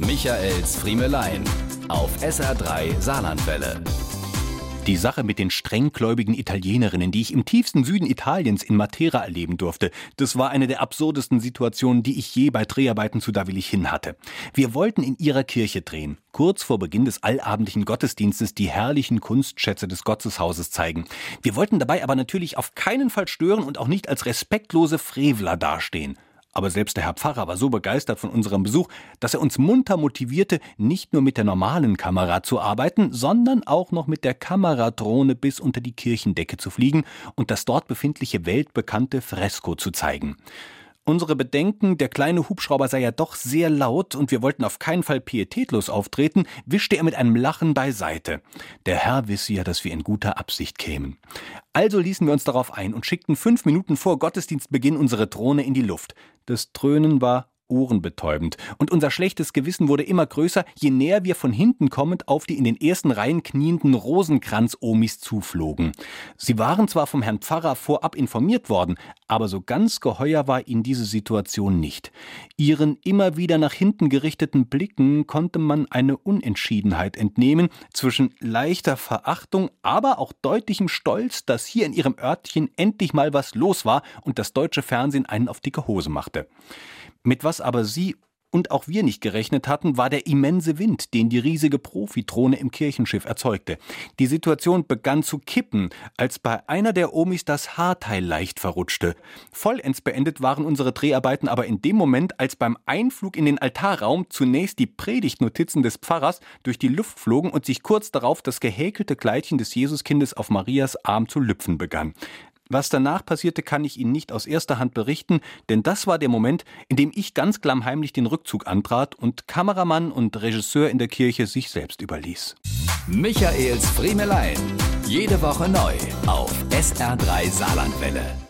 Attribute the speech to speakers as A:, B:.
A: Michaels Friemelein auf SR3 Saarlandwelle.
B: Die Sache mit den strenggläubigen Italienerinnen, die ich im tiefsten Süden Italiens in Matera erleben durfte, das war eine der absurdesten Situationen, die ich je bei Dreharbeiten zu Da hin hatte. Wir wollten in ihrer Kirche drehen, kurz vor Beginn des allabendlichen Gottesdienstes die herrlichen Kunstschätze des Gotteshauses zeigen. Wir wollten dabei aber natürlich auf keinen Fall stören und auch nicht als respektlose Frevler dastehen. Aber selbst der Herr Pfarrer war so begeistert von unserem Besuch, dass er uns munter motivierte, nicht nur mit der normalen Kamera zu arbeiten, sondern auch noch mit der Kameradrohne bis unter die Kirchendecke zu fliegen und das dort befindliche weltbekannte Fresko zu zeigen. Unsere Bedenken, der kleine Hubschrauber sei ja doch sehr laut und wir wollten auf keinen Fall pietätlos auftreten, wischte er mit einem Lachen beiseite. Der Herr wisse ja, dass wir in guter Absicht kämen. Also ließen wir uns darauf ein und schickten fünf Minuten vor Gottesdienstbeginn unsere Drohne in die Luft. Das Dröhnen war ohrenbetäubend. Und unser schlechtes Gewissen wurde immer größer, je näher wir von hinten kommend auf die in den ersten Reihen knienden Rosenkranz-Omis zuflogen. Sie waren zwar vom Herrn Pfarrer vorab informiert worden, aber so ganz geheuer war ihnen diese Situation nicht. Ihren immer wieder nach hinten gerichteten Blicken konnte man eine Unentschiedenheit entnehmen zwischen leichter Verachtung, aber auch deutlichem Stolz, dass hier in ihrem Örtchen endlich mal was los war und das deutsche Fernsehen einen auf dicke Hose machte. Mit was aber Sie und auch wir nicht gerechnet hatten, war der immense Wind, den die riesige Profidrohne im Kirchenschiff erzeugte. Die Situation begann zu kippen, als bei einer der Omis das Haarteil leicht verrutschte. Vollends beendet waren unsere Dreharbeiten aber in dem Moment, als beim Einflug in den Altarraum zunächst die Predigtnotizen des Pfarrers durch die Luft flogen und sich kurz darauf das gehäkelte Kleidchen des Jesuskindes auf Marias Arm zu lüpfen begann. Was danach passierte, kann ich Ihnen nicht aus erster Hand berichten, denn das war der Moment, in dem ich ganz klammheimlich den Rückzug antrat und Kameramann und Regisseur in der Kirche sich selbst überließ.
A: Michaels Friemelein. Jede Woche neu auf SR3 Saarlandwelle.